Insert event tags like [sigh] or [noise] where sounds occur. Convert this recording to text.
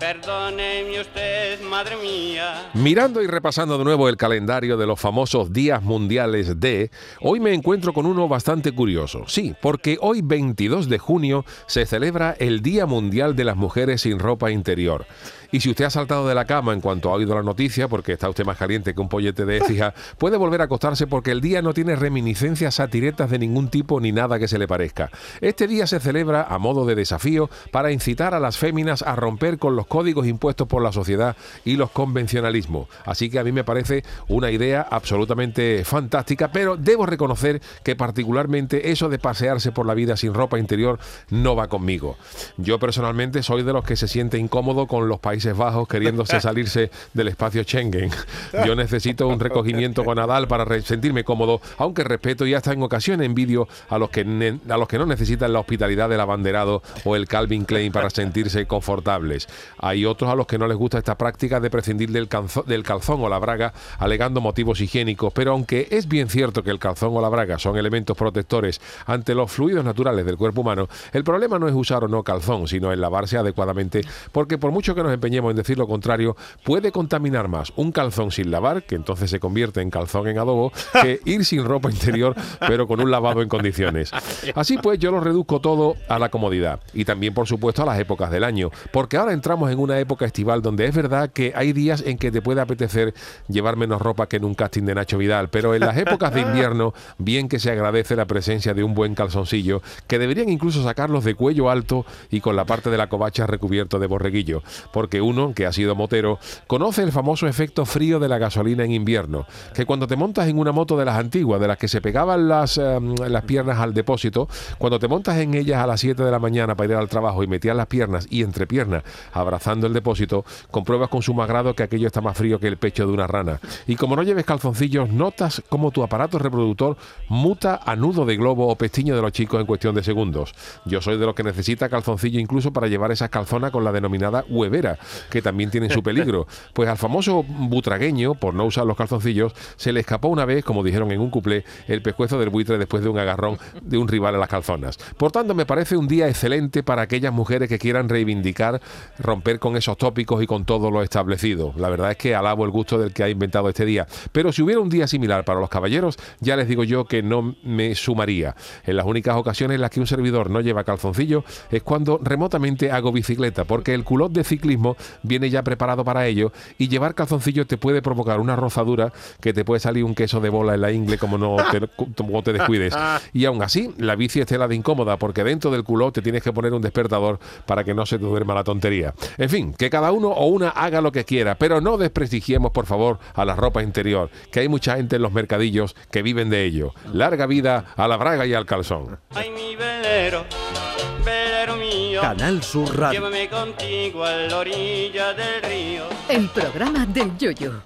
Perdóneme usted, madre mía. Mirando y repasando de nuevo el calendario de los famosos días mundiales de, hoy me encuentro con uno bastante curioso. Sí, porque hoy 22 de junio se celebra el Día Mundial de las Mujeres sin ropa interior. Y si usted ha saltado de la cama en cuanto ha oído la noticia, porque está usted más caliente que un pollete de écija, [laughs] puede volver a acostarse porque el día no tiene reminiscencias satiretas de ningún tipo ni nada que se le parezca. Este día se celebra a modo de desafío para incitar a las féminas a romper con los códigos impuestos por la sociedad y los convencionalismos. Así que a mí me parece una idea absolutamente fantástica, pero debo reconocer que particularmente eso de pasearse por la vida sin ropa interior no va conmigo. Yo personalmente soy de los que se siente incómodo con los países Bajos queriéndose [laughs] salirse del espacio Schengen. Yo necesito un recogimiento con Nadal para sentirme cómodo, aunque respeto y hasta en ocasiones envidio a los que a los que no necesitan la hospitalidad del abanderado o el Calvin Klein para sentirse confortables. Hay otros a los que no les gusta esta práctica de prescindir del, calzón o la braga alegando motivos higiénicos, pero aunque es bien cierto que el calzón o la braga son elementos protectores ante los fluidos naturales del cuerpo humano, el problema no es usar o no calzón, sino en lavarse adecuadamente, porque por mucho que nos empeñemos en decir lo contrario, puede contaminar más un calzón sin lavar, que entonces se convierte en calzón en adobo, que ir sin ropa interior, pero con un lavado en condiciones. Así pues, yo lo reduzco todo a la comodidad y también, por supuesto, a las épocas del año, porque ahora entramos en una época estival donde es verdad que hay días en que te puede apetecer llevar menos ropa que en un casting de Nacho Vidal, pero en las épocas de invierno, bien que se agradece la presencia de un buen calzoncillo, que deberían incluso sacarlos de cuello alto y con la parte de la covacha recubierto de borreguillo, porque uno, que ha sido motero, conoce el famoso efecto frío de la gasolina en invierno, que cuando te montas en una moto de las antiguas, de las que se pegaban las, em, las piernas al depósito, cuando te montas en ellas a las 7 de la mañana para ir al trabajo y metías las piernas y entre piernas abrazando el depósito, compruebas con sumo agrado que aquello está más frío que el pecho de una rana. Y como no lleves calzoncillos, notas cómo tu aparato reproductor muta a nudo de globo o pestiño de los chicos en cuestión de segundos. Yo soy de los que necesita calzoncillo incluso para llevar esas calzonas con la denominada huevera, que también tienen su peligro. [laughs] Pues al famoso butragueño, por no usar los calzoncillos, se le escapó una vez, como dijeron en un cuplé, el pescuezo del buitre después de un agarrón de un rival a las calzonas. Por tanto, me parece un día excelente para aquellas mujeres que quieran reivindicar, romper con esos tópicos y con todo lo establecido. La verdad es que alabo el gusto del que ha inventado este día. Pero si hubiera un día similar para los caballeros, ya les digo yo que no me sumaría. En las únicas ocasiones en las que un servidor no lleva calzoncillo es cuando remotamente hago bicicleta, porque el culot de ciclismo viene ya preparado para ello y llevar calzoncillos te puede provocar una rozadura que te puede salir un queso de bola en la ingle como no te, como te descuides. [laughs] Y aún así, la bici es la de incómoda porque dentro del culo te tienes que poner un despertador para que no se te duerma la tontería. En fin, que cada uno o una haga lo que quiera, pero no desprestigiemos por favor a la ropa interior, que hay mucha gente en los mercadillos que viven de ello. Larga vida a la braga y al calzón. Ay, mi velero, velero mío. Canal Sur Radio. Llévame contigo a la orilla del río. El programa del Yoyo.